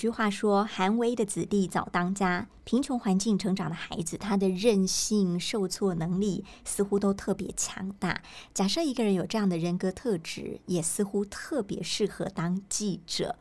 句话说：“寒微的子弟早当家。”贫穷环境成长的孩子，他的韧性、受挫能力似乎都特别强大。假设一个人有这样的人格特质，也似乎特别适合当记者。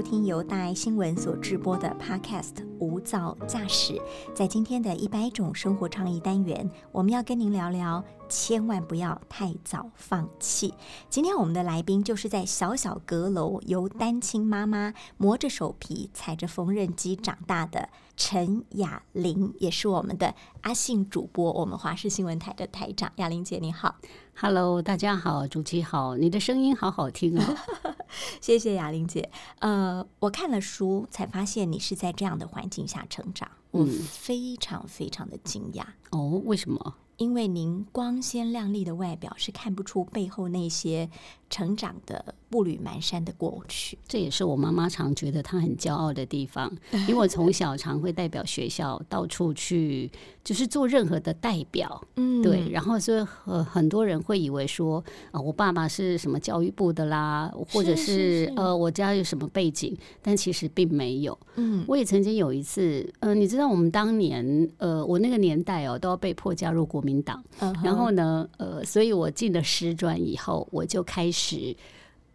收听由大爱新闻所制播的 Podcast《无噪驾驶》。在今天的一百种生活倡议单元，我们要跟您聊聊，千万不要太早放弃。今天我们的来宾就是在小小阁楼由单亲妈妈磨着手皮踩着缝纫机长大的陈雅玲，也是我们的阿信主播，我们华视新闻台的台长。雅玲姐，你好。Hello，大家好，主持好，你的声音好好听哦。谢谢雅玲姐。呃，我看了书才发现你是在这样的环境下成长，我非常非常的惊讶。哦，为什么？因为您光鲜亮丽的外表是看不出背后那些成长的步履蹒跚的过去。这也是我妈妈常觉得她很骄傲的地方，因为我从小常会代表学校到处去，就是做任何的代表。嗯对，然后所以呃很多人会以为说啊、我爸爸是什么教育部的啦，或者是呃我家有什么背景，但其实并没有。嗯我也曾经有一次，呃，你知道我们当年呃我那个年代哦，都要被迫加入国民党。嗯然后呢，呃，所以我进了师专以后，我就开始，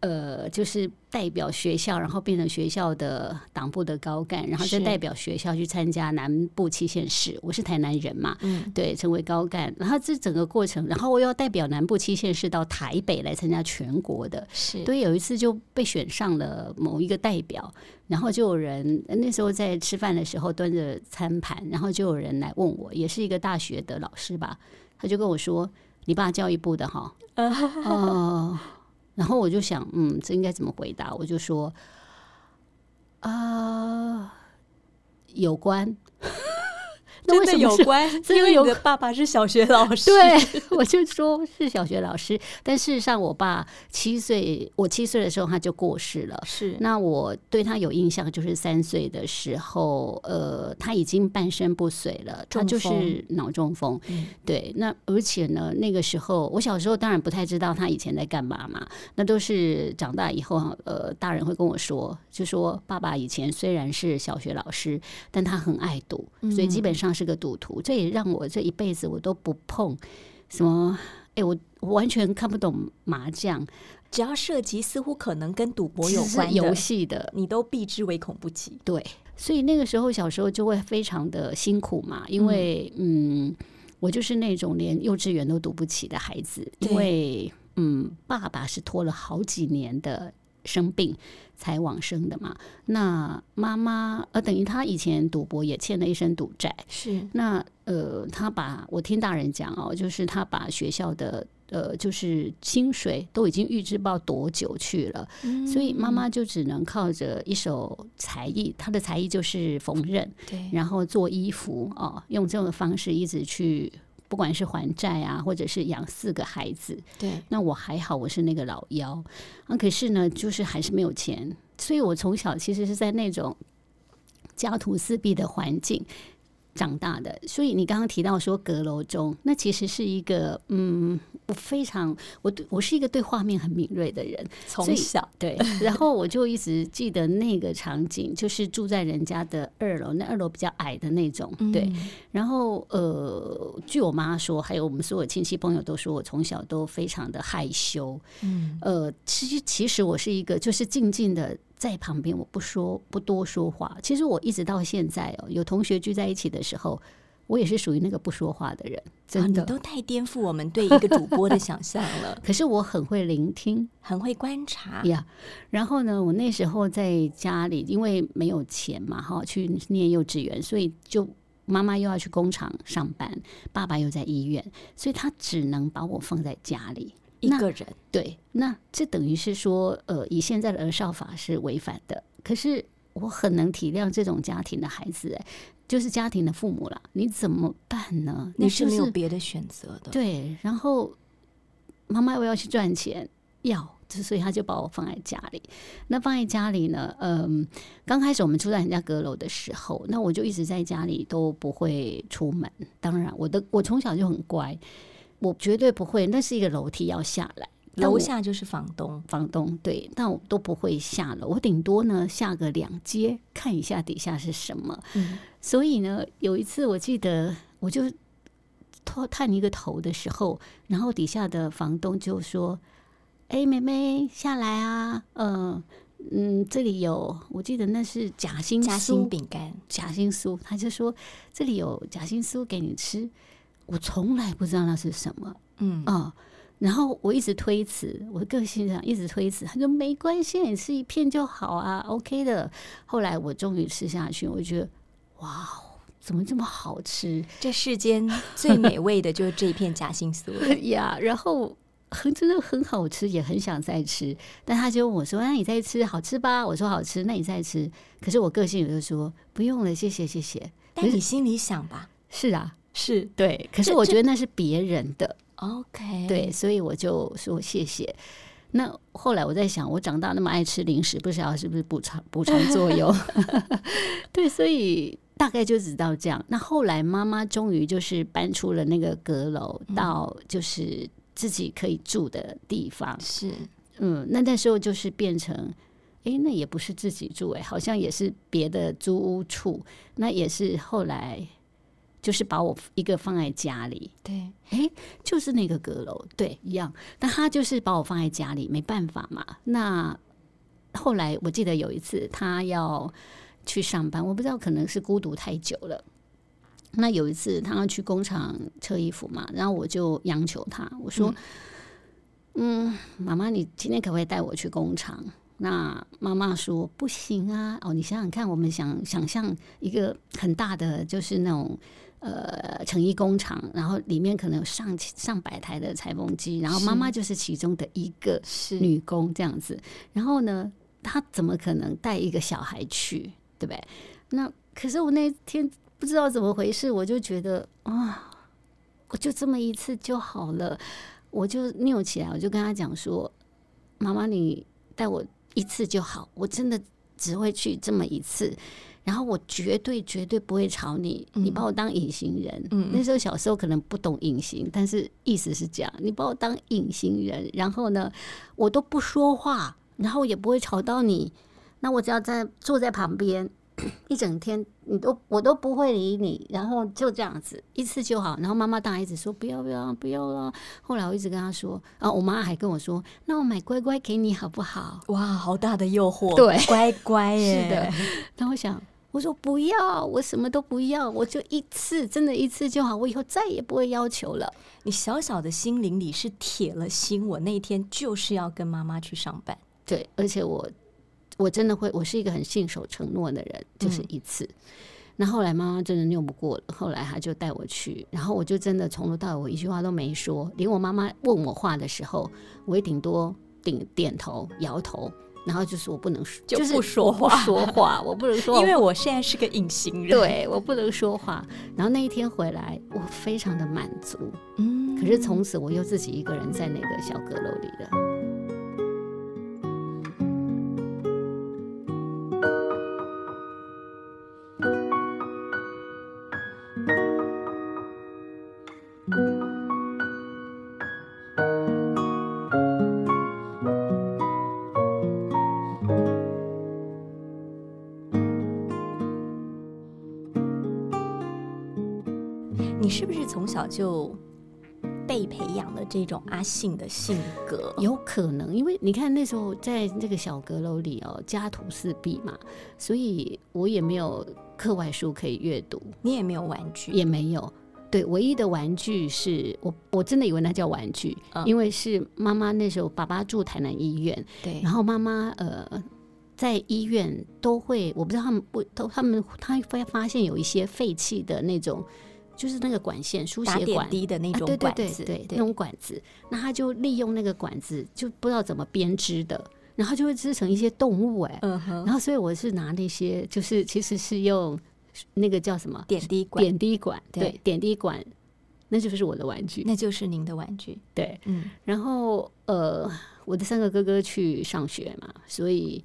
呃，就是代表学校，然后变成学校的党部的高干，然后再代表学校去参加南部七县市。我是台南人嘛，嗯对，成为高干。然后这整个过程，然后我要代表南部七县市到台北来参加全国的。是对，有一次就被选上了某一个代表，然后就有人那时候在吃饭的时候端着餐盘，然后就有人来问我，也是一个大学的老师吧，他就跟我说：“你爸教育部的哈。”哦，然后我就想，嗯，这应该怎么回答？我就说，啊、有关。那为真的什么有关，因为你的爸爸是小学老师。对，我就说是小学老师，但事实上，我爸七岁，我七岁的时候他就过世了。是那我对他有印象，就是三岁的时候，呃，他已经半身不遂了，他就是脑中风。嗯对，那而且呢，那个时候我小时候当然不太知道他以前在干嘛嘛，那都是长大以后，呃，大人会跟我说，就说爸爸以前虽然是小学老师，但他很爱读，所以基本上是个赌徒。这也让我这一辈子我都不碰什么，哎，我我完全看不懂麻将，只要涉及似乎可能跟赌博有关游，戏的，你都避之唯恐不及。对，所以那个时候小时候就会非常的辛苦嘛，因为嗯我就是那种连幼稚园都读不起的孩子，因为嗯，爸爸是拖了好几年的生病才往生的嘛。那妈妈呃，等于他以前赌博也欠了一身赌债，是那呃，他把我听大人讲哦，就是他把学校的呃，就是薪水都已经预支不知道多久去了，所以妈妈就只能靠着一手才艺，她的才艺就是缝纫，对，然后做衣服哦，用这种方式一直去。不管是还债啊，或者是养四个孩子，对，那我还好，我是那个老幺啊。可是呢，就是还是没有钱，所以我从小其实是在那种家徒四壁的环境长大的。所以你刚刚提到说阁楼中，那其实是一个嗯，我非常我对我是一个对画面很敏锐的人，从小。对，然后我就一直记得那个场景，就是住在人家的二楼，那二楼比较矮的那种，对。嗯。然后呃，据我妈说，还有我们所有亲戚朋友都说我从小都非常的害羞，嗯。呃，其实其实我是一个就是静静的在旁边，我不说不多说话。其实我一直到现在哦，有同学聚在一起的时候，我也是属于那个不说话的人，真的。你都太颠覆我们对一个主播的想象了。可是我很会聆听，很会观察呀。然后呢，我那时候在家里，因为没有钱嘛，哈，去念幼稚园，所以就妈妈又要去工厂上班，爸爸又在医院，所以他只能把我放在家里。一个人对，那这等于是说，呃，以现在的儿少法是违反的。可是我很能体谅这种家庭的孩子，哎，就是家庭的父母了，你怎么办呢？你是没有别的选择的。对，然后妈妈我要去赚钱，要，所以他就把我放在家里。那放在家里呢？嗯，刚开始我们住在人家阁楼的时候，那我就一直在家里都不会出门。当然，我的我从小就很乖。我绝对不会，那是一个楼梯要下来，楼下就是房东，房东对，但我都不会下楼，我顶多呢下个两阶看一下底下是什么。嗯，所以呢，有一次我记得，我就探探一个头的时候，然后底下的房东就说：“哎，妹妹下来啊，嗯嗯，这里有，我记得那是夹心夹心饼干，夹心酥，他就说这里有夹心酥给你吃。”我从来不知道那是什么，嗯啊，然后我一直推辞，我的个性上一直推辞。他说没关系，你吃一片就好啊，OK 的。后来我终于吃下去，我觉得哇，怎么这么好吃？这世间最美味的就是这一片夹心酥 呀。然后很真的很好吃，也很想再吃。但他就问我说：“那你再吃，好吃吧？”我说：“好吃。”那你再吃。可是我个性就说：“不用了，谢谢，谢谢。”但你心里想吧，是啊。是对，可是我觉得那是别人的，OK，对，所以我就说谢谢。那后来我在想，我长大那么爱吃零食，不知道是不是补偿补偿作用？对，所以大概就知道这样。那后来妈妈终于就是搬出了那个阁楼，到就是自己可以住的地方。是，嗯，那那时候就是变成，哎，那也不是自己住，哎，好像也是别的租屋处。那也是后来。就是把我一个放在家里，对，哎，就是那个阁楼，对，一样。但他就是把我放在家里，没办法嘛。那后来我记得有一次他要去上班，我不知道可能是孤独太久了。那有一次他要去工厂车衣服嘛，然后我就央求他，我说：“嗯，妈妈，你今天可不可以带我去工厂？”那妈妈说：“不行啊！哦，你想想看，我们想想象一个很大的，就是那种。”呃，成衣工厂，然后里面可能有上上百台的裁缝机，然后妈妈就是其中的一个女工这样子。然后呢，她怎么可能带一个小孩去，对不对？那可是我那天不知道怎么回事，我就觉得啊，我就这么一次就好了，我就拗起来，我就跟他讲说：“妈妈，你带我一次就好，我真的只会去这么一次。”然后我绝对绝对不会吵你，你把我当隐形人。那时候小时候可能不懂隐形，但是意思是这样，你把我当隐形人，然后呢，我都不说话，然后也不会吵到你。那我只要在坐在旁边 一整天，你都我都不会理你，然后就这样子一次就好。然后妈妈当然一直说不要不要不要了。后来我一直跟他说，啊，我妈还跟我说，那我买乖乖给你好不好？哇，好大的诱惑，对，乖乖是的。那我想。我说不要，我什么都不要，我就一次，真的一次就好，我以后再也不会要求了。你小小的心灵里是铁了心，我那一天就是要跟妈妈去上班。对，而且我我真的会，我是一个很信守承诺的人，就是一次。那后来妈妈真的拗不过了，后来她就带我去，然后我就真的从头到尾一句话都没说，连我妈妈问我话的时候，我也顶多顶点头摇头。然后就是我不能说，就不说话，说话 我不能说，因为我现在是个隐形人，对我不能说话。然后那一天回来，我非常的满足，嗯，可是从此我又自己一个人在那个小阁楼里了。小就被培养的这种阿信的性格。有可能，因为你看那时候在那个小阁楼里哦，家徒四壁嘛，所以我也没有课外书可以阅读，你也没有玩具，也没有。对，唯一的玩具是我，我真的以为那叫玩具，嗯因为是妈妈那时候爸爸住台南医院，对然后妈妈呃在医院都会，我不知道他们不都他们他会发现有一些废弃的那种，就是那个管线输血管。滴的那种啊对对管子，对对，那种管子，那他就利用那个管子，就不知道怎么编织的，然后就会织成一些动物哎、嗯哼，然后所以我是拿那些，就是其实是用那个叫什么点滴管，点滴管，对对，点滴管，那就是我的玩具，那就是您的玩具。对。嗯然后呃，我的三个哥哥去上学嘛，所以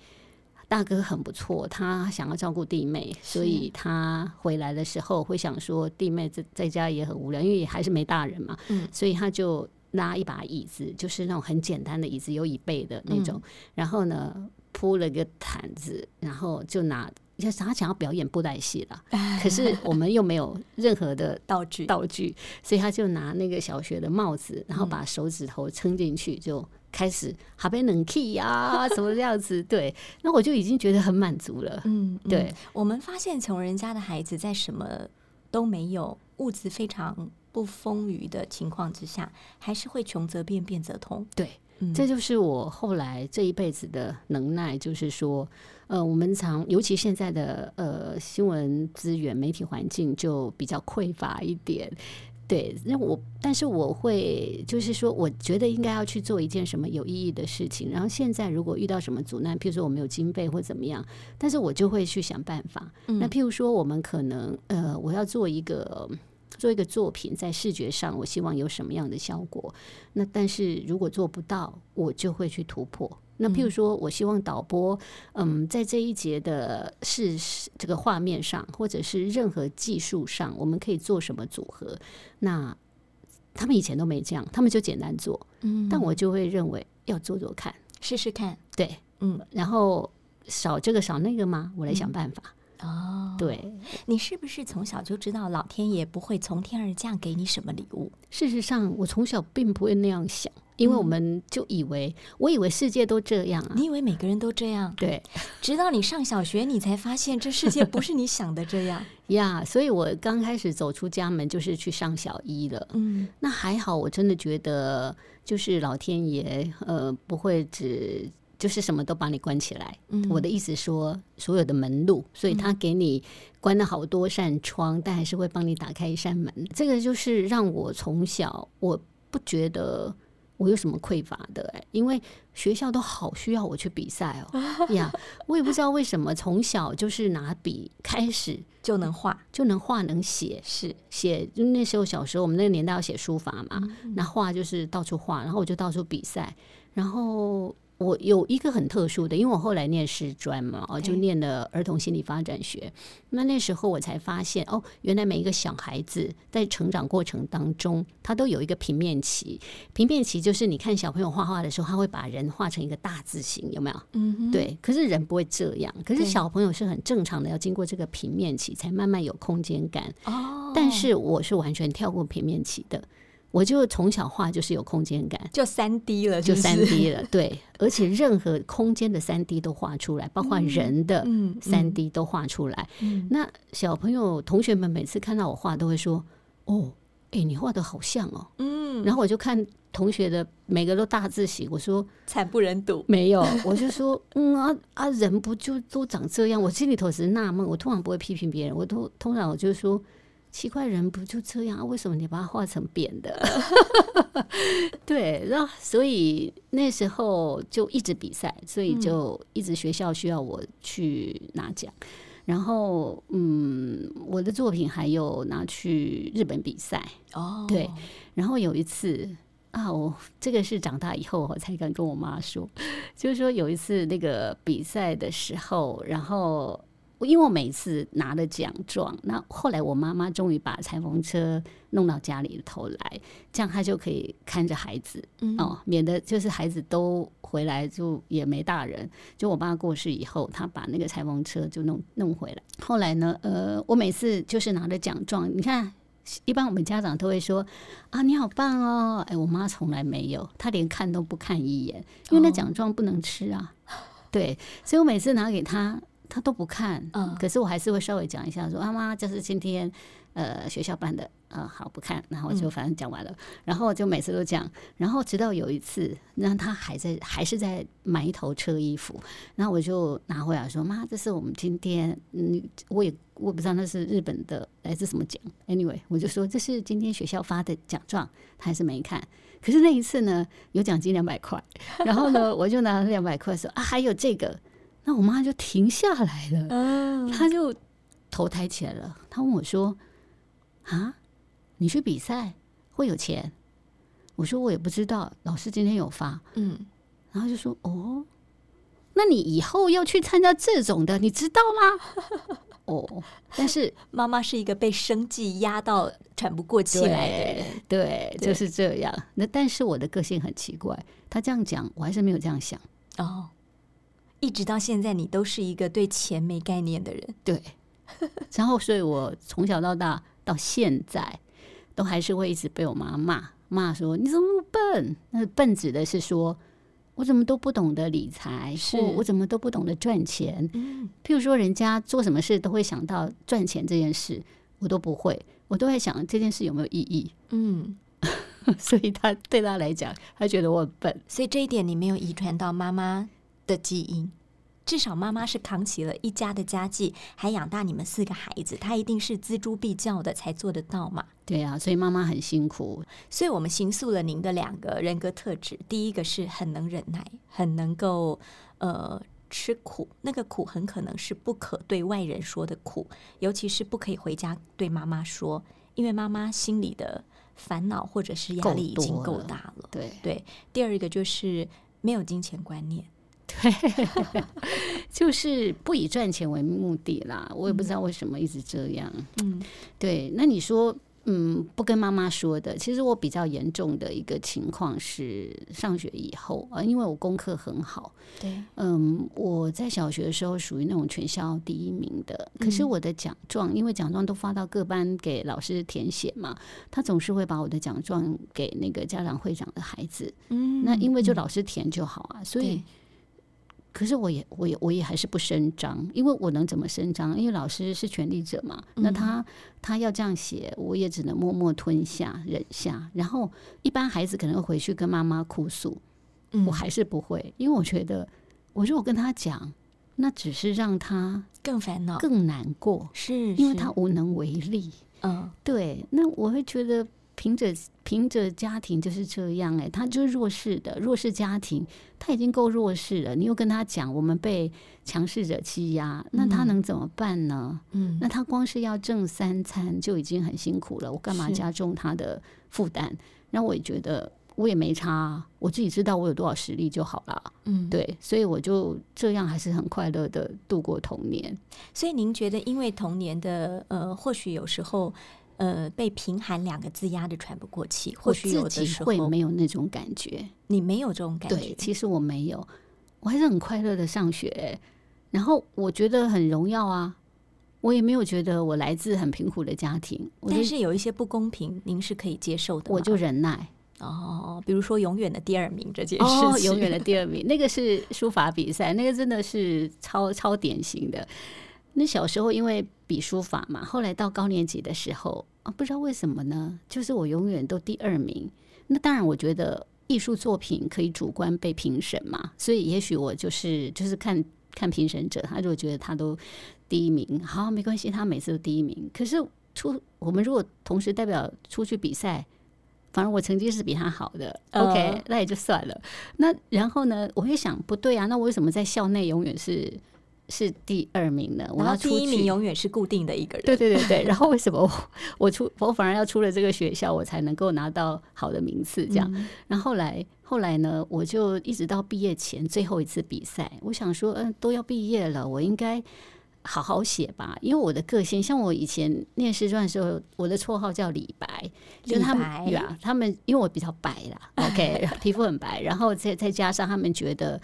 大哥很不错，他想要照顾弟妹，所以他回来的时候会想说弟妹在在家也很无聊，因为还是没大人嘛，嗯。所以他就拉一把椅子，就是那种很简单的椅子，有椅背的那种，然后呢铺了个毯子，然后就拿。要他想要表演布袋戏了，可是我们又没有任何的道具，道具，所以他就拿那个小学的帽子，然后把手指头撑进去，就开始哈贝冷 key 呀，什么这样子。对，那我就已经觉得很满足了。嗯，嗯对，我们发现穷人家的孩子在什么都没有、物质非常不丰裕的情况之下，还是会穷则变，变则通。对，嗯这就是我后来这一辈子的能耐，就是说，呃，我们常，尤其现在的呃新闻资源、媒体环境就比较匮乏一点。对，那我，但是我会，就是说，我觉得应该要去做一件什么有意义的事情。然后现在如果遇到什么阻难，譬如说我没有经费或怎么样，但是我就会去想办法。那譬如说，我们可能呃，我要做一个做一个作品，在视觉上，我希望有什么样的效果。那但是如果做不到，我就会去突破。那譬如说，我希望导播，嗯，在这一节的视这个画面上，或者是任何技术上，我们可以做什么组合？那他们以前都没这样，他们就简单做，嗯但我就会认为要做做看，试试看。对，嗯，然后少这个少那个吗？我来想办法。哦，对，你是不是从小就知道老天爷不会从天而降给你什么礼物？事实上，我从小并不会那样想，因为我们就以为，我以为世界都这样啊。你以为每个人都这样，对直到你上小学，你才发现这世界不是你想的这样。呀所以我刚开始走出家门就是去上小一了。嗯那还好，我真的觉得就是老天爷，呃，不会只就是什么都把你关起来。嗯我的意思说，所有的门路，所以他给你关了好多扇窗，但还是会帮你打开一扇门。这个就是让我从小我不觉得。我有什么匮乏的哎、因为学校都好需要我去比赛哦 呀我也不知道为什么从小就是拿笔开始就能画，就能画能写，是写，就那时候小时候我们那个年代要写书法嘛，嗯那画就是到处画，然后我就到处比赛，然后我有一个很特殊的，因为我后来念师专嘛，哦，就念了儿童心理发展学。那那时候我才发现，哦，原来每一个小孩子在成长过程当中，他都有一个平面期。平面期就是你看小朋友画画的时候，他会把人画成一个大字形，有没有？嗯，对，可是人不会这样，可是小朋友是很正常的，要经过这个平面期才慢慢有空间感。哦，但是我是完全跳过平面期的，我就从小画就是有空间感，就三 D 了，就是三 D 了，对，而且任何空间的三 D 都画出来，包括人的嗯三 D 都画出来。嗯那小朋友、同学们每次看到我画，都会说：“哦，哎、你画的好像哦。”嗯，然后我就看同学的每个都大字写，我说惨不忍睹。没有，我就说，嗯啊啊，人不就都长这样？我心里头只是纳闷，我通常不会批评别人，我都通常我就说，奇怪，人不就这样啊？为什么你把它画成扁的？对，然后所以那时候就一直比赛，所以就一直学校需要我去拿奖。然后，嗯，我的作品还有拿去日本比赛，哦，对然后有一次啊，我这个是长大以后我才敢跟我妈说，就是说有一次那个比赛的时候，然后我因为我每次拿了奖状，那后来我妈妈终于把裁缝车弄到家里头来，这样她就可以看着孩子嗯哦，免得就是孩子都回来就也没大人。就我爸过世以后，他把那个裁缝车就弄弄回来。后来呢，呃，我每次就是拿着奖状，你看。一般我们家长都会说啊，你好棒哦！哎，我妈从来没有，她连看都不看一眼，因为那奖状不能吃啊。对，所以我每次拿给她，她都不看。嗯，可是我还是会稍微讲一下，说妈妈，这是今天呃学校办的。啊，好不看，然后就反正讲完了，然后就每次都讲，然后直到有一次，那他还在还是在埋头车衣服，然后我就拿回来说：“妈，这是我们今天，嗯，我也我不知道那是日本的来自什么奖，anyway，我就说这是今天学校发的奖状，他还是没看。可是那一次呢，有奖金两百块，然后呢，我就拿了两百块说啊，还有这个，那我妈就停下来了，嗯，她就头抬起来了，她问我说啊。”你去比赛会有钱？我说我也不知道，老师今天有发，嗯，然后就说哦，那你以后要去参加这种的，你知道吗？哦，但是妈妈是一个被生计压到喘不过气来的人，对，就是这样。那但是我的个性很奇怪，他这样讲，我还是没有这样想哦。一直到现在，你都是一个对钱没概念的人，对。然后，所以我从小到大到现在。都还是会一直被我妈骂骂说你怎么那么笨？那笨指的是说我怎么都不懂得理财，是我怎么都不懂得赚钱。嗯，譬如说人家做什么事都会想到赚钱这件事，我都不会，我都在想这件事有没有意义。嗯，所以他对他来讲，他觉得我很笨，所以这一点你没有遗传到妈妈的基因。至少妈妈是扛起了一家的家计，还养大你们四个孩子，她一定是锱铢必较的才做得到嘛？对啊，所以妈妈很辛苦。所以我们形塑了您的两个人格特质，第一个是很能忍耐，很能够呃吃苦，那个苦很可能是不可对外人说的苦，尤其是不可以回家对妈妈说，因为妈妈心里的烦恼或者是压力已经够大了。对对，第二个就是没有金钱观念。对，就是不以赚钱为目的啦。我也不知道为什么一直这样。嗯，对。那你说，嗯，不跟妈妈说的。其实我比较严重的一个情况是上学以后啊，因为我功课很好。对，嗯，我在小学的时候属于那种全校第一名的。可是我的奖状，因为奖状都发到各班给老师填写嘛，他总是会把我的奖状给那个家长会长的孩子。嗯，那因为就老师填就好啊，所以。可是我也我也我也还是不声张，因为我能怎么声张？因为老师是权力者嘛，那他他要这样写，我也只能默默吞下忍下。然后一般孩子可能会回去跟妈妈哭诉，我还是不会，因为我觉得我如果跟他讲，那只是让他更烦恼、更难过，是因为他无能为力。嗯，对，那我会觉得。凭着凭着家庭就是这样哎，他就是弱势的弱势家庭，他已经够弱势了。你又跟他讲我们被强势者欺压，那他能怎么办呢？嗯，那他光是要挣三餐就已经很辛苦了，我干嘛加重他的负担？那我也觉得我也没差，我自己知道我有多少实力就好了。嗯，对，所以我就这样还是很快乐的度过童年。所以您觉得，因为童年的呃，或许有时候。呃，被“贫寒”两个字压得喘不过气，或许有的时候会没有那种感觉。你没有这种感觉？其实我没有，我还是很快乐的上学，然后我觉得很荣耀啊。我也没有觉得我来自很贫苦的家庭，但是有一些不公平，您是可以接受的，我就忍耐。哦，比如说永远的第二名这件事情，永远的第二名，那个是书法比赛，那个真的是超超典型的。那小时候因为比书法嘛，后来到高年级的时候啊，不知道为什么呢，就是我永远都第二名。那当然，我觉得艺术作品可以主观被评审嘛，所以也许我就是就是看看评审者，他如果觉得他都第一名，好没关系，他每次都第一名。可是出我们如果同时代表出去比赛，反而我成绩是比他好的，OK，那也就算了。那然后呢，我会想不对啊，那我为什么在校内永远是？是第二名呢，我要第一名永远是固定的一个人。对对对对，然后为什么我 出我反而要出了这个学校，我才能够拿到好的名次？这样，然后来后来呢，我就一直到毕业前最后一次比赛，我想说，嗯，都要毕业了，我应该好好写吧。因为我的个性，像我以前念师传的时候，我的绰号叫李白，就他们啊，他们因为我比较白啦，OK，皮肤很白，然后再再加上他们觉得。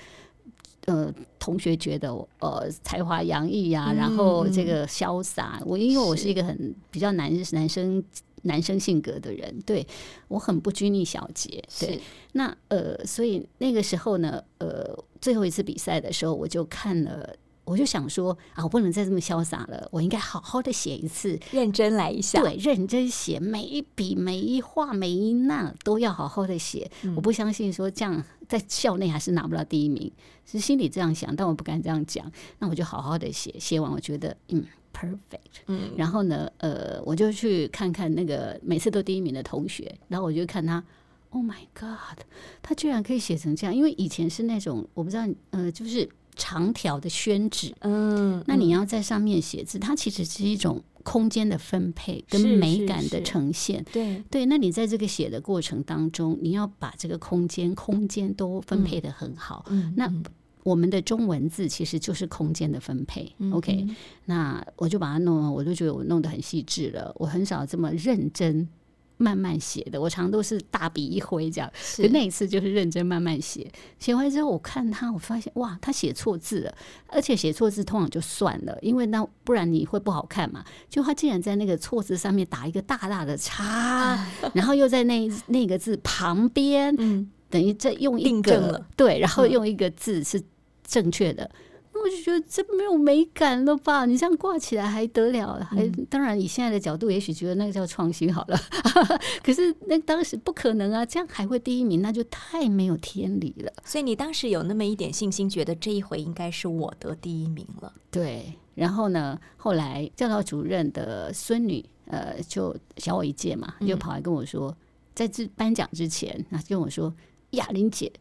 呃，同学觉得我呃才华洋溢呀，然后这个潇洒。我因为我是一个很比较男男生男生性格的人，对我很不拘泥小节。对，那呃，所以那个时候呢，呃，最后一次比赛的时候，我就看了。我就想说啊，我不能再这么潇洒了，我应该好好的写一次，认真来一下。对，认真写，每一笔、每一画、每一捺都要好好的写。我不相信说这样在校内还是拿不到第一名，是心里这样想，但我不敢这样讲。那我就好好的写，写完我觉得嗯，perfect。嗯，然后呢，呃，我就去看看那个每次都第一名的同学，然后我就看他，Oh my God，他居然可以写成这样，因为以前是那种我不知道，呃，就是。长条的宣纸，嗯，那你要在上面写字，它其实是一种空间的分配跟美感的呈现，对对。那你在这个写的过程当中，你要把这个空间空间都分配的很好。那我们的中文字其实就是空间的分配。OK，那我就把它弄，我就觉得我弄得很细致了。我很少这么认真。慢慢写的，我常都是大笔一挥这样。是那一次就是认真慢慢写，写完之后我看他，我发现哇，他写错字了，而且写错字通常就算了，因为那不然你会不好看嘛。就他竟然在那个错字上面打一个大大的叉，然后又在那那个字旁边，嗯，等于这用一个对，然后用一个字是正确的。我就觉得这没有美感了吧？你这样挂起来还得了？还当然，以现在的角度，也许觉得那个叫创新好了。可是那当时不可能啊！这样还会第一名，那就太没有天理了。所以你当时有那么一点信心，觉得这一回应该是我得第一名了。对。然后呢，后来教导主任的孙女，呃，就小我一届嘛，就跑来跟我说，在这颁奖之前，那跟我说：“雅玲姐。”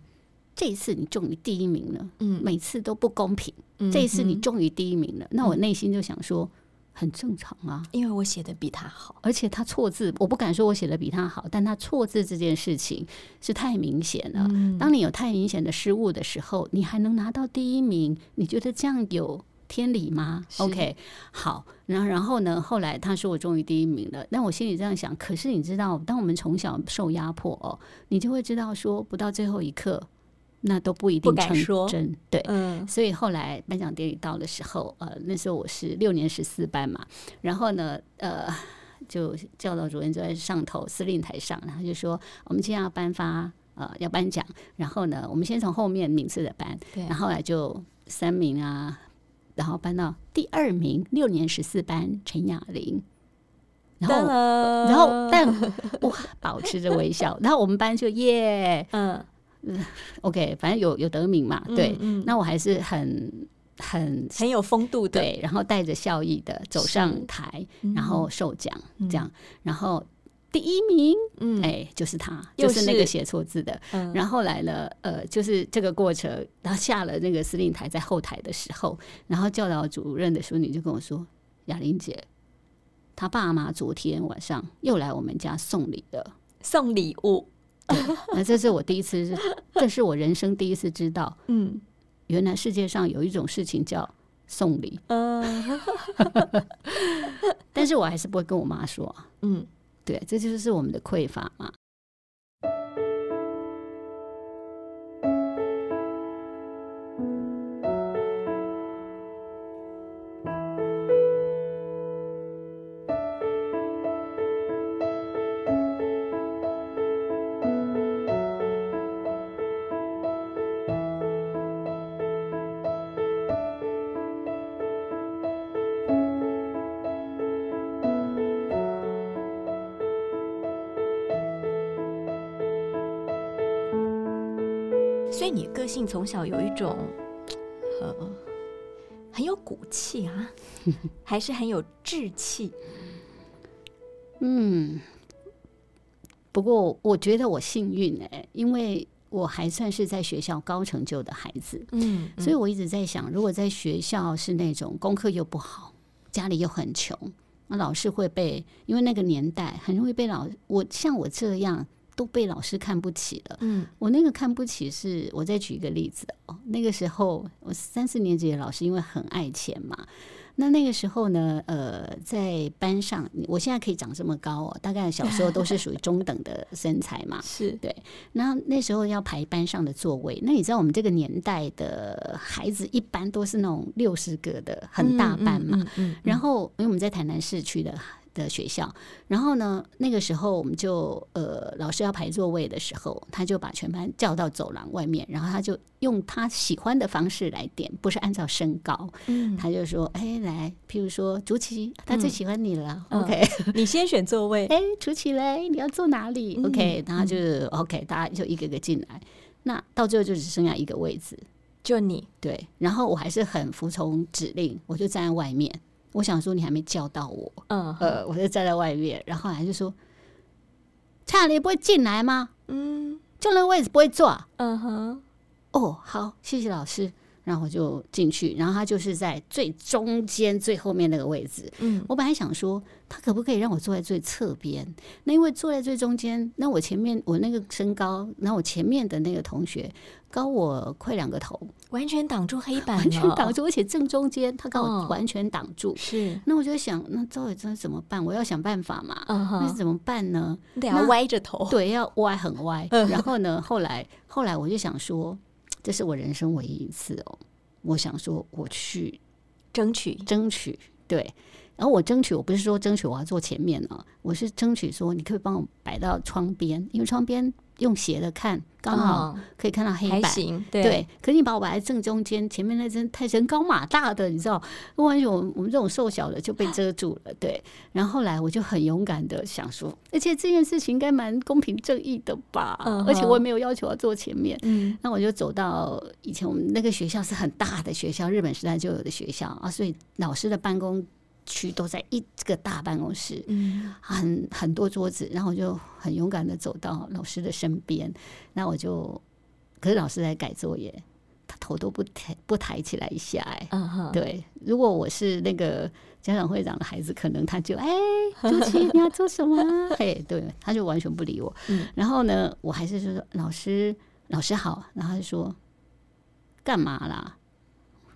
这一次你终于第一名了，嗯，每次都不公平。这一次你终于第一名了，那我内心就想说，很正常啊，因为我写的比他好，而且他错字，我不敢说我写的比他好，但他错字这件事情是太明显了。当你有太明显的失误的时候，你还能拿到第一名，你觉得这样有天理吗？OK，好，然后然后呢，后来他说我终于第一名了，那我心里这样想，可是你知道，当我们从小受压迫哦，你就会知道说，不到最后一刻。那都不一定成真，对，嗯，所以后来颁奖典礼到的时候，呃，那时候我是六年十四班嘛，然后呢，呃，就教导主任就在上头司令台上，然后就说我们今天要颁发，呃，要颁奖，然后呢，我们先从后面名次的颁，然后来就三名啊，然后颁到第二名，六年十四班陈雅玲，然后，然后但哇，保持着微笑，然后我们班就耶，嗯。OK，反正有有得名嘛，对，那我还是很很很有风度的，对，然后带着笑意的走上台，然后受奖，这样，然后第一名，嗯，哎，就是他，就是那个写错字的，然后来了，呃，就是这个过程，然后下了那个司令台，在后台的时候，然后教导主任的淑女就跟我说：“雅玲姐，他爸妈昨天晚上又来我们家送礼了，送礼物。”那这是我第一次，这是我人生第一次知道，嗯，原来世界上有一种事情叫送礼，嗯，但是我还是不会跟我妈说，嗯，对，这就是我们的匮乏嘛。所以你个性从小有一种，呃，很有骨气啊，还是很有志气。嗯，不过我觉得我幸运哎，因为我还算是在学校高成就的孩子。嗯，所以我一直在想，如果在学校是那种功课又不好，家里又很穷，那老师会被，因为那个年代很容易被老我像我这样。都被老师看不起了。嗯，我那个看不起是，我再举一个例子哦。那个时候，我三四年级的老师，因为很爱钱嘛。那那个时候呢，呃，在班上，我现在可以长这么高哦，大概小时候都是属于中等的身材嘛。是对。那那时候要排班上的座位，那你知道我们这个年代的孩子一般都是那种六十个的很大班嘛。嗯。然后，因为我们在台南市区的。的学校。然后呢，那个时候我们就呃，老师要排座位的时候，他就把全班叫到走廊外面，然后他就用他喜欢的方式来点，不是按照身高。嗯，他就说：“哎，来，譬如说竹琪，他最喜欢你了。嗯 OK，你先选座位。哎，竹琪嘞，你要坐哪里嗯？OK，然后就 OK，大家就一个个进来。那到最后就只剩下一个位置，就你，对。然后我还是很服从指令，我就站在外面。我想说你还没叫到我，嗯呃，我就站在外面。然后还是说，蔡雅玲不会进来吗？嗯就那个位置不会坐啊？嗯哼，哦，好，谢谢老师。然后我就进去，然后他就是在最中间最后面那个位置。嗯我本来想说，他可不可以让我坐在最侧边？那因为坐在最中间，那我前面我那个身高，那我前面的那个同学高我快两个头，完全挡住黑板了，完全挡住，而且正中间，他刚哦好完全挡住。是，那我就想，那到底这怎么办？我要想办法嘛。嗯那是，怎么办呢？你得要歪着头，对，要歪很歪。嗯然后呢，后来后来我就想说，这是我人生唯一一次哦。我想说，我去争取，争取对。然后我争取，我不是说争取我要坐前面啊，我是争取说，你可以帮我摆到窗边，因为窗边用斜的看，刚好嗯可以看到黑板。还行，对，对，可是你把我摆在正中间，前面那真太人高马大的，你知道，完全我们我们这种瘦小的就被遮住了。对，然后后来我就很勇敢的想说，而且这件事情应该蛮公平正义的吧，嗯而且我也没有要求要坐前面。嗯那我就走到以前我们那个学校是很大的学校，日本时代就有的学校啊，所以老师的办公区都在一个大办公室，嗯很很多桌子，然后我就很勇敢的走到老师的身边，那我就，可是老师在改作业，他头都不抬不抬起来一下、哎，对，如果我是那个家长会长的孩子，可能他就哎，朱琪你要做什么啊？嘿，对，他就完全不理我。嗯然后呢，我还是说老师老师好，然后他就说干嘛啦？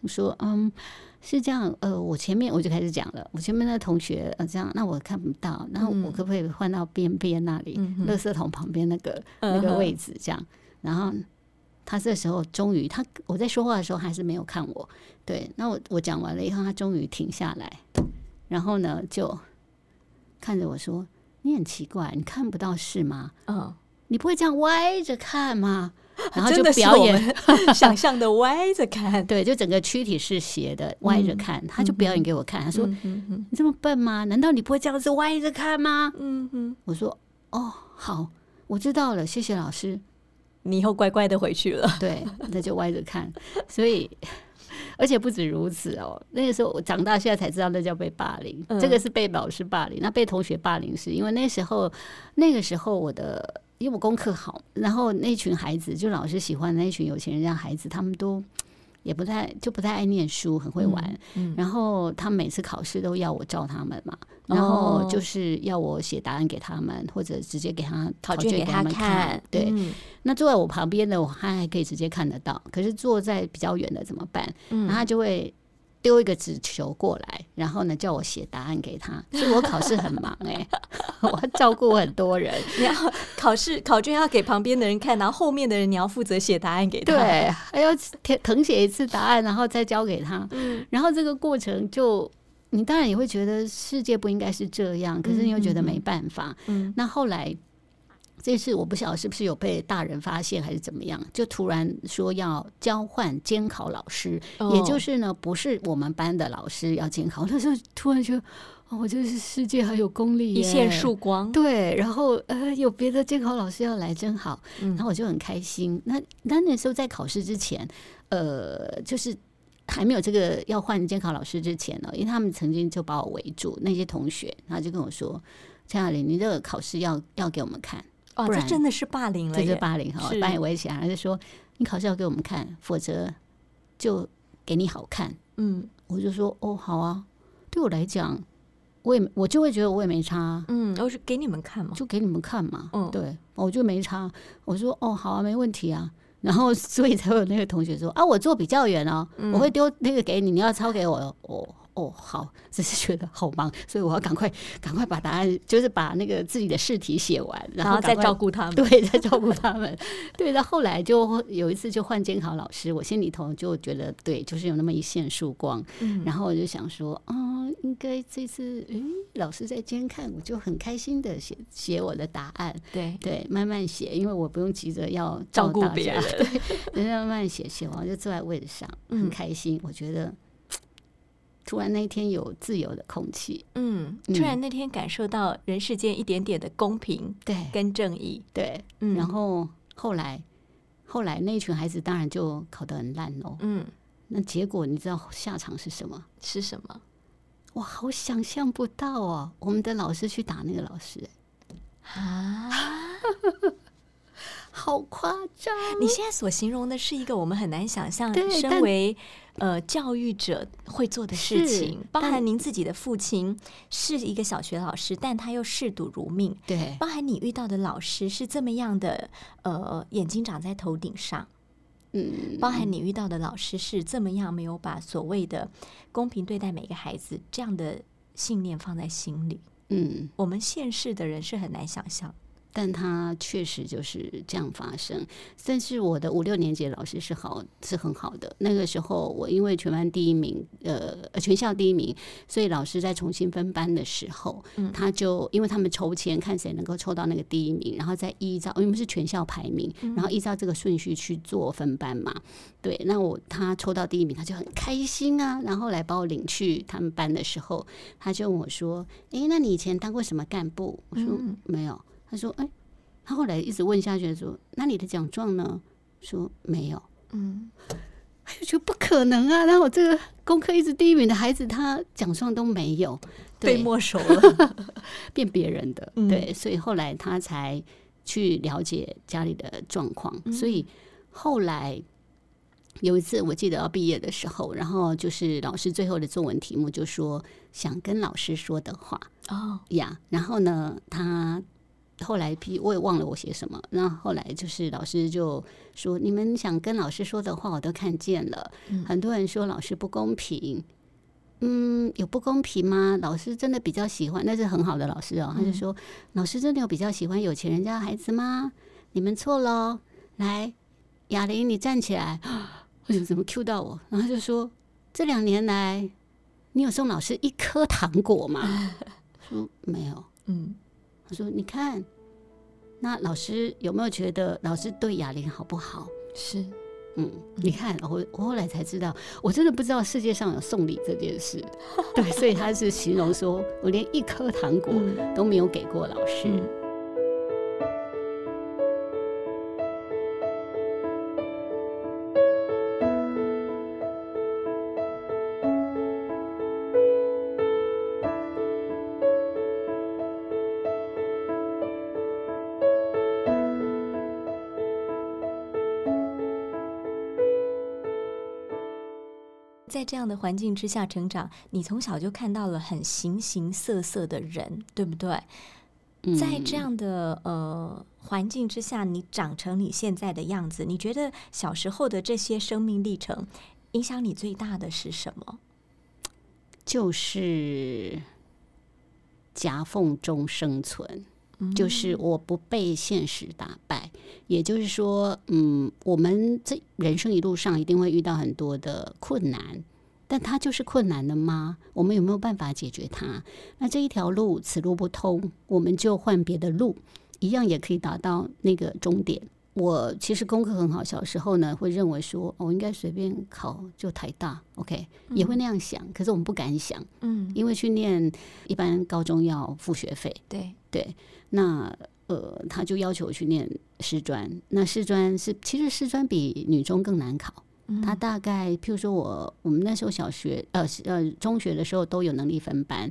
我说嗯。是这样，呃，我前面我就开始讲了，我前面的同学呃这样，那我看不到，然后我嗯可不可以换到边边那里，垃圾桶旁边那个那个位置这样？然后他这时候终于，他我在说话的时候还是没有看我，对，那我我讲完了以后，他终于停下来，然后呢就看着我说：“你很奇怪，你看不到是吗？嗯，你不会这样歪着看吗？”然后就表演，想象的歪着看，对，就整个躯体是斜的，歪着看，他就表演给我看，他说：“嗯嗯嗯你这么笨吗？难道你不会这样子歪着看吗嗯嗯，？”我说：“哦，好，我知道了，谢谢老师。”你以后乖乖的回去了，对，那就歪着看。所以，而且不止如此哦。那个时候我长大，现在才知道那叫被霸凌。嗯这个是被老师霸凌，那被同学霸凌是因为那时候，那个时候我的因为我功课好，然后那群孩子就老师喜欢的那群有钱人家孩子，他们都也不太就不太爱念书，很会玩。嗯然后他们每次考试都要我照他们嘛，然后哦就是要我写答案给他们，或者直接给他考卷卷给他他们看，对，嗯那坐在我旁边的我，他还可以直接看得到。可是坐在比较远的怎么办？然后他就会丢一个纸球过来，然后呢叫我写答案给他。所以我考试很忙哎、我要照顾很多人。你要考试考卷要给旁边的人看，然后后面的人你要负责写答案给他，对，还要誊誊写一次答案，然后再交给他。嗯然后这个过程就。你当然也会觉得世界不应该是这样，可是你又觉得没办法。嗯那后来这次我不晓得是不是有被大人发现还是怎么样，就突然说要交换监考老师，哦也就是呢不是我们班的老师要监考。那时候突然觉得，哦，我这是世界还有公力耶，一线曙光，对，然后呃有别的监考老师要来，真好，嗯然后我就很开心。那那那时候在考试之前，呃，就是。还没有这个要换监考老师之前呢，因为他们曾经就把我围住，那些同学，然后就跟我说：“陈雅玲，你这个考试要要给我们看，哇，这真的是霸凌了这是，霸凌哈，是把你围起来，然后就说你考试要给我们看，否则就给你好看。嗯我就说哦，好啊，对我来讲，我也我就会觉得我也没差啊，嗯，我是给你们看嘛，就给你们看嘛。嗯对，我就没差。我说哦，好啊，没问题啊。然后所以才会有那个同学说啊，我坐比较远哦，嗯我会丢那个给你，你要抄给我哦。哦哦，好，只是觉得好忙，所以我要赶快赶快把答案，就是把那个自己的试题写完，然后再照顾他们。对，再照顾他们。对，到后来就有一次就换监考老师，我心里头就觉得对，就是有那么一线曙光。嗯，然后我就想说，嗯，应该这次诶，老师在监看，我就很开心的写写我的答案。对对，慢慢写，因为我不用急着要照顾别人。对，慢慢写，写完就坐在位置上，很开心。我觉得。突然那一天有自由的空气，嗯，突然那天感受到人世间一点点的公平，对，跟正义，对，嗯，然后后来，后来那群孩子当然就考得很烂喽，嗯，那结果你知道下场是什么？是什么？哇，好想象不到哦！我们的老师去打那个老师，啊。好夸张！你现在所形容的是一个我们很难想象，身为呃教育者会做的事情。包含您自己的父亲是一个小学老师，但他又嗜赌如命。对，包含你遇到的老师是这么样的，呃，眼睛长在头顶上。嗯，包含你遇到的老师是这么样，没有把所谓的公平对待每个孩子这样的信念放在心里。嗯，我们现世的人是很难想象。但他确实就是这样发生。但是我的五六年级老师是好，是很好的。那个时候我因为全班第一名，呃，全校第一名，所以老师在重新分班的时候，他就因为他们抽签看谁能够抽到那个第一名，然后再依照因为是全校排名，然后依照这个顺序去做分班嘛。对，那我他抽到第一名，他就很开心啊。然后来把我领去他们班的时候，他就问我说：“诶，那你以前当过什么干部？”我说：“没有。”他说：“哎，他后来一直问下去，说那你的奖状呢？说没有。嗯，他就觉得不可能啊！然后我这个功课一直第一名的孩子，他奖状都没有，被没收了，变别人的。对，所以后来他才去了解家里的状况。所以后来有一次，我记得要毕业的时候，然后就是老师最后的作文题目就说想跟老师说的话哦呀，然后呢，他。后来批我也忘了我写什么，那后来就是老师就说：“你们想跟老师说的话，我都看见了。很多人说老师不公平，嗯，有不公平吗？老师真的比较喜欢，那是很好的老师哦。他就说，老师真的有比较喜欢有钱人家的孩子吗？你们错了。来，哑铃，你站起来。我就怎么 Q 到我？然后就说，这两年来，你有送老师一颗糖果吗？说没有。嗯。”他说：“你看，那老师有没有觉得老师对哑铃好不好？是，嗯，你看，我我后来才知道，我真的不知道世界上有送礼这件事。对，所以他是形容说我连一颗糖果都没有给过老师。”在这样的环境之下成长，你从小就看到了很形形色色的人，对不对？在这样的呃环境之下，你长成你现在的样子，你觉得小时候的这些生命历程影响你最大的是什么？就是夹缝中生存，就是我不被现实打败。也就是说，嗯，我们这人生一路上一定会遇到很多的困难，但它就是困难的吗？我们有没有办法解决它？那这一条路此路不通，我们就换别的路，一样也可以达到那个终点。我其实功课很好，小时候呢会认为说，我应该随便考就台大，OK，也会那样想。可是我们不敢想，嗯，因为去念一般高中要付学费，对对，那。呃，他就要求我去念师专。那师专是其实师专比女中更难考。他大概譬如说我我们那时候小学呃呃中学的时候都有能力分班，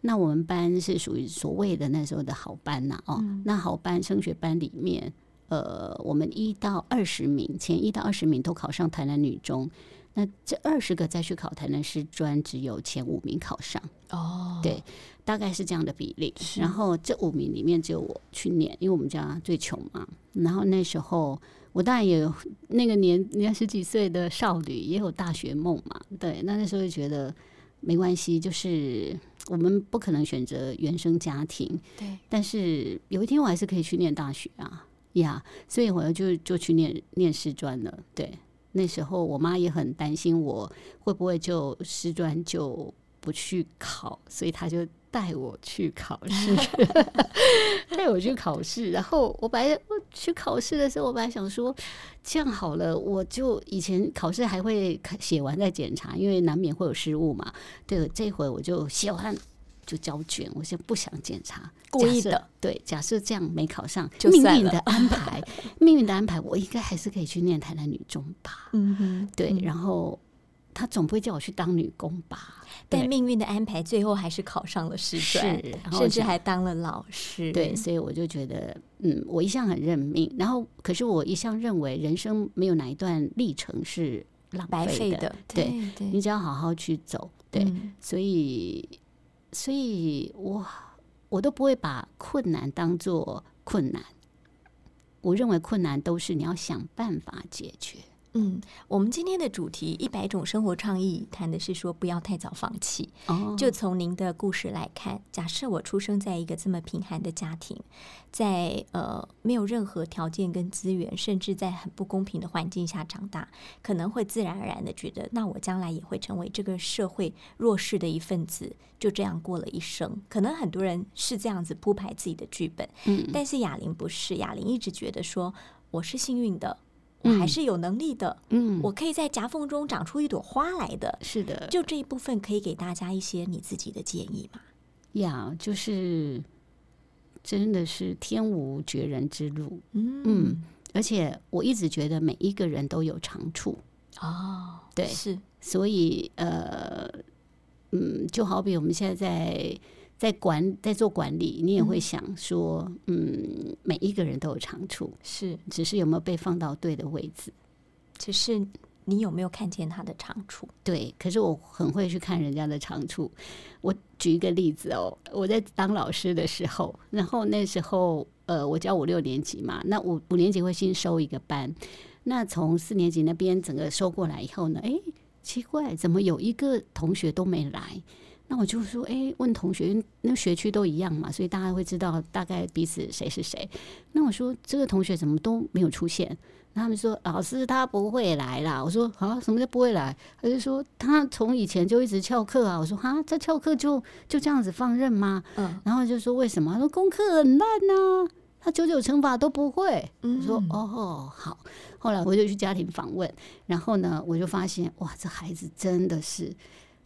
那我们班是属于所谓的那时候的好班呐哦。那好班升学班里面，呃，我们一到二十名，前一到二十名都考上台南女中。那这二十个再去考台南师专，只有前五名考上哦。对。大概是这样的比例，然后这五名里面只有我去念，因为我们家最穷嘛。然后那时候我当然也有那个年年十几岁的少女，也有大学梦嘛。对，那那时候就觉得没关系，就是我们不可能选择原生家庭，对，但是有一天我还是可以去念大学啊，呀，所以我就就去念念师专了。对，那时候我妈也很担心我会不会就师专就不去考，所以她就带我去考试，带我去考试。然后我本来我去考试的时候，我本来想说，这样好了，我就以前考试还会写完再检查，因为难免会有失误嘛。对，这回我就写完就交卷，我现在不想检查，故意的。对，假设这样没考上，就命运的安排，命运的安排，我应该还是可以去念台南女中吧？嗯哼，对，嗯然后他总不会叫我去当女工吧？但命运的安排，最后还是考上了师专，甚至还当了老师。对，所以我就觉得，嗯，我一向很认命，然后可是我一向认为人生没有哪一段历程是浪费的，白费的，对对对你只要好好去走，对，嗯所以，所以我我都不会把困难当做困难，我认为困难都是你要想办法解决。嗯，我们今天的主题一百种生活创意，谈的是说不要太早放弃。哦就从您的故事来看，假设我出生在一个这么贫寒的家庭，在呃没有任何条件跟资源，甚至在很不公平的环境下长大，可能会自然而然的觉得，那我将来也会成为这个社会弱势的一份子，就这样过了一生。可能很多人是这样子铺排自己的剧本，嗯但是哑铃不是，哑铃一直觉得说我是幸运的，我还嗯是有能力的，嗯，我可以在夹缝中长出一朵花来的。是的，就这一部分，可以给大家一些你自己的建议吗？呀，就是真的是天无绝人之路，嗯嗯，而且我一直觉得每一个人都有长处，哦，对是，所以呃，嗯，就好比我们现在在在管在做管理，你也会嗯想说，嗯，每一个人都有长处，是，只是有没有被放到对的位置。只是你有没有看见他的长处？对，可是我很会去看人家的长处。我举一个例子哦，我在当老师的时候，然后那时候呃，我教五六年级嘛，那五五年级会新收一个班，那从四年级那边整个收过来以后呢，诶，奇怪，怎么有一个同学都没来？那我就说，诶，问同学，因为那个学区都一样嘛，所以大家会知道大概彼此谁是谁。那我说，这个同学怎么都没有出现？他们说老师他不会来啦。我说啊，什么叫不会来？他就说他从以前就一直翘课啊。我说哈，这翘课就就这样子放任吗？嗯然后就说为什么？他说功课很烂呐、他九九乘法都不会。嗯我说哦好。后来我就去家庭访问，然后呢，我就发现哇，这孩子真的是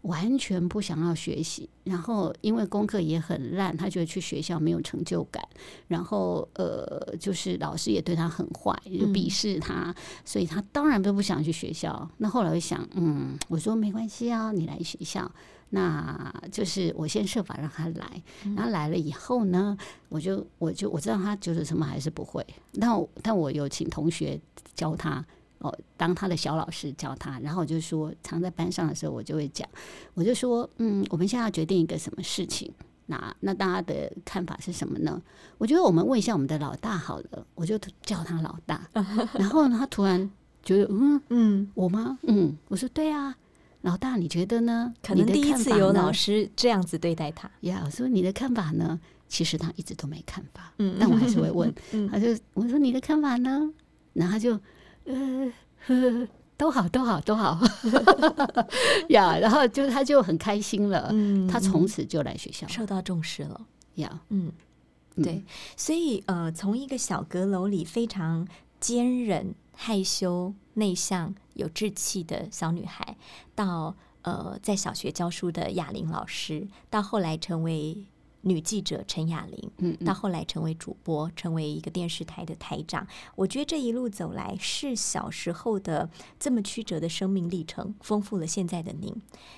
完全不想要学习，然后因为功课也很烂，他觉得去学校没有成就感，然后呃，就是老师也对他很坏，就鄙视他，所以他当然都不想去学校。那后来我想，嗯，我说没关系啊，你来学校。那就是我先设法让他来，然后来了以后呢，我就我就我知道他九九乘法还是不会，但我但我有请同学教他哦，当他的小老师教他，然后我就说，常在班上的时候，我就会讲，我就说，嗯，我们现在要决定一个什么事情，那那大家的看法是什么呢？我觉得我们问一下我们的老大好了，我就叫他老大，然后呢，他突然觉得，嗯，嗯，我吗？嗯，我说对啊，老大，你觉得呢？可能你的第一次有看法呢老师这样子对待他。呀我说你的看法呢？其实他一直都没看法，嗯但我还是会问。嗯他就我说你的看法呢？然后他就都好都好都好。呀，然后就他就很开心了，嗯他从嗯此就来学校。受到重视了。呀。嗯，嗯。对，所以呃，从一个小阁楼里非常坚韧、害羞、内向、有志气的小女孩，到呃在小学教书的哑铃老师，到后来成为女记者陈雅玲，嗯嗯到后来成为主播，成为一个电视台的台长。我觉得这一路走来，是小时候的这么曲折的生命历程，丰富了现在的您，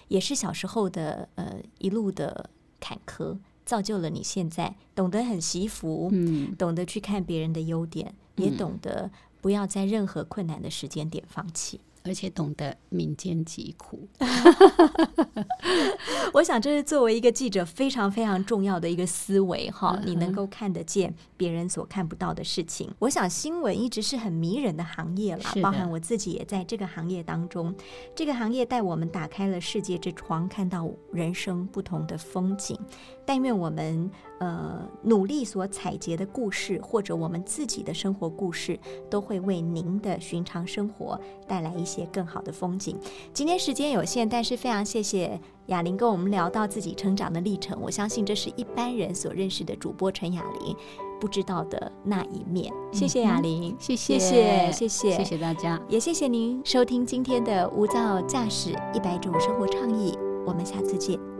也是小时候的呃一路的坎坷，造就了你现在懂得很惜福，嗯懂得去看别人的优点，也嗯懂得不要在任何困难的时间点放弃。而且懂得民间疾苦。我想这是作为一个记者非常非常重要的一个思维哈，你能够看得见别人所看不到的事情。我想新闻一直是很迷人的行业了，包含我自己也在这个行业当中。这个行业带我们打开了世界之窗，看到人生不同的风景。但愿我们呃努力所采撷的故事，或者我们自己的生活故事，都会为您的寻常生活带来一些更好的风景。今天时间有限，但是非常谢谢雅玲跟我们聊到自己成长的历程。我相信这是一般人所认识的主播陈雅玲不知道的那一面。谢谢雅玲，谢谢谢谢谢谢谢大家，也谢谢您收听今天的无噪驾驶一百种生活倡议。我们下次见。